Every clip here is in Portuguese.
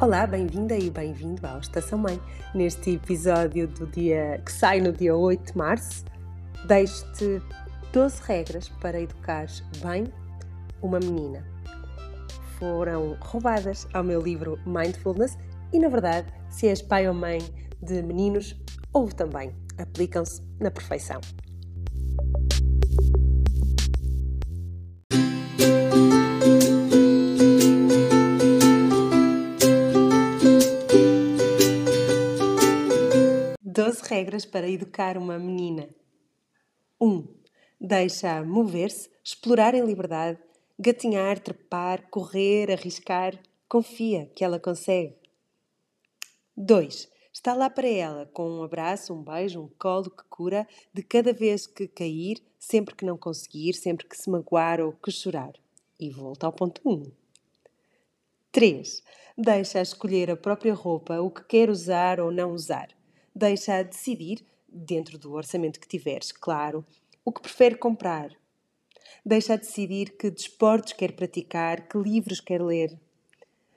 Olá, bem-vinda e bem-vindo ao Estação Mãe. Neste episódio do dia que sai no dia 8 de março, deixo-te 12 regras para educares bem uma menina. Foram roubadas ao meu livro Mindfulness e, na verdade, se és pai ou mãe de meninos, ou também aplicam-se na perfeição. Regras para educar uma menina. 1. Um, Deixa mover-se, explorar em liberdade, gatinhar, trepar, correr, arriscar. Confia que ela consegue. 2. Está lá para ela, com um abraço, um beijo, um colo que cura, de cada vez que cair, sempre que não conseguir, sempre que se magoar ou que chorar. E volta ao ponto 1. Um. 3. Deixa escolher a própria roupa, o que quer usar ou não usar deixa decidir, dentro do orçamento que tiveres, claro, o que prefere comprar. Deixa decidir que desportos quer praticar, que livros quer ler.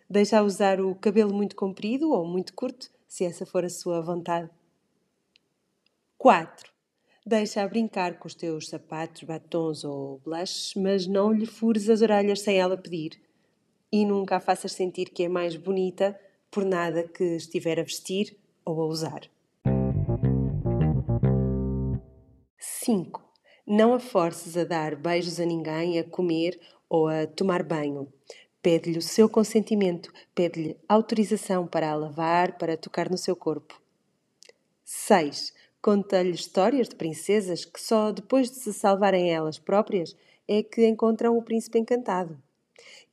Deixa usar o cabelo muito comprido ou muito curto, se essa for a sua vontade. 4. Deixa brincar com os teus sapatos, batons ou blushes, mas não lhe fures as orelhas sem ela pedir. E nunca a faças sentir que é mais bonita por nada que estiver a vestir ou a usar. 5. Não a forces a dar beijos a ninguém, a comer ou a tomar banho. Pede-lhe o seu consentimento, pede-lhe autorização para a lavar, para tocar no seu corpo. 6. Conta-lhe histórias de princesas que só depois de se salvarem elas próprias é que encontram o príncipe encantado.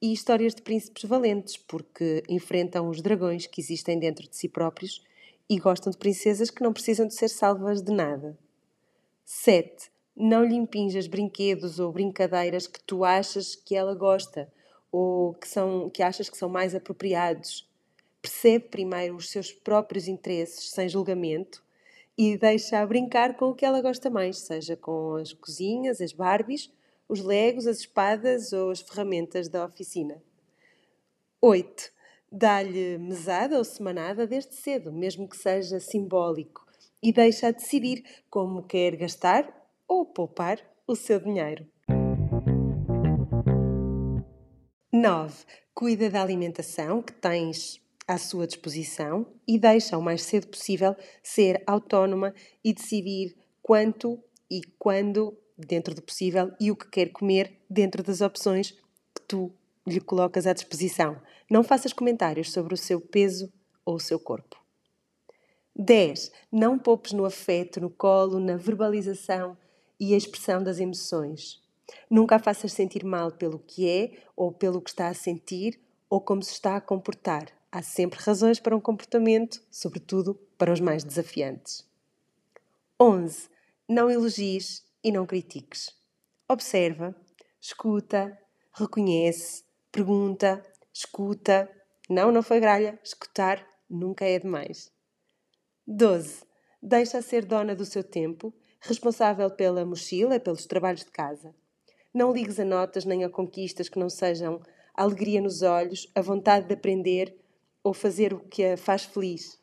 E histórias de príncipes valentes, porque enfrentam os dragões que existem dentro de si próprios e gostam de princesas que não precisam de ser salvas de nada. 7. Não lhe impinjas brinquedos ou brincadeiras que tu achas que ela gosta ou que, são, que achas que são mais apropriados. Percebe primeiro os seus próprios interesses sem julgamento e deixa-a brincar com o que ela gosta mais, seja com as cozinhas, as Barbies, os legos, as espadas ou as ferramentas da oficina. 8. Dá-lhe mesada ou semanada desde cedo, mesmo que seja simbólico, e deixa decidir como quer gastar ou poupar o seu dinheiro. 9. Cuida da alimentação que tens à sua disposição e deixa o mais cedo possível ser autónoma e decidir quanto e quando, dentro do possível, e o que quer comer dentro das opções que tu lhe colocas à disposição. Não faças comentários sobre o seu peso ou o seu corpo. 10. Não poupes no afeto, no colo, na verbalização e a expressão das emoções. Nunca a faças sentir mal pelo que é ou pelo que está a sentir ou como se está a comportar. Há sempre razões para um comportamento, sobretudo para os mais desafiantes. 11. Não elogies e não critiques. Observa, escuta, reconhece, pergunta, escuta. Não, não foi gralha. Escutar nunca é demais. 12. Deixa ser dona do seu tempo, responsável pela mochila e pelos trabalhos de casa. Não ligues a notas nem a conquistas que não sejam a alegria nos olhos, a vontade de aprender ou fazer o que a faz feliz.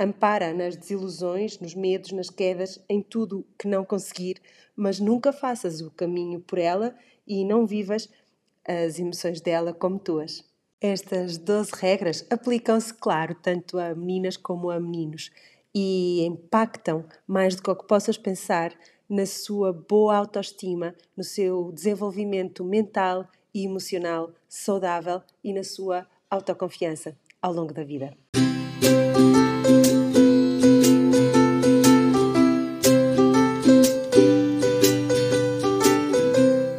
Ampara nas desilusões, nos medos, nas quedas, em tudo que não conseguir, mas nunca faças o caminho por ela e não vivas as emoções dela como tuas. Estas 12 regras aplicam-se, claro, tanto a meninas como a meninos e impactam mais do que o que possas pensar na sua boa autoestima, no seu desenvolvimento mental e emocional saudável e na sua autoconfiança ao longo da vida.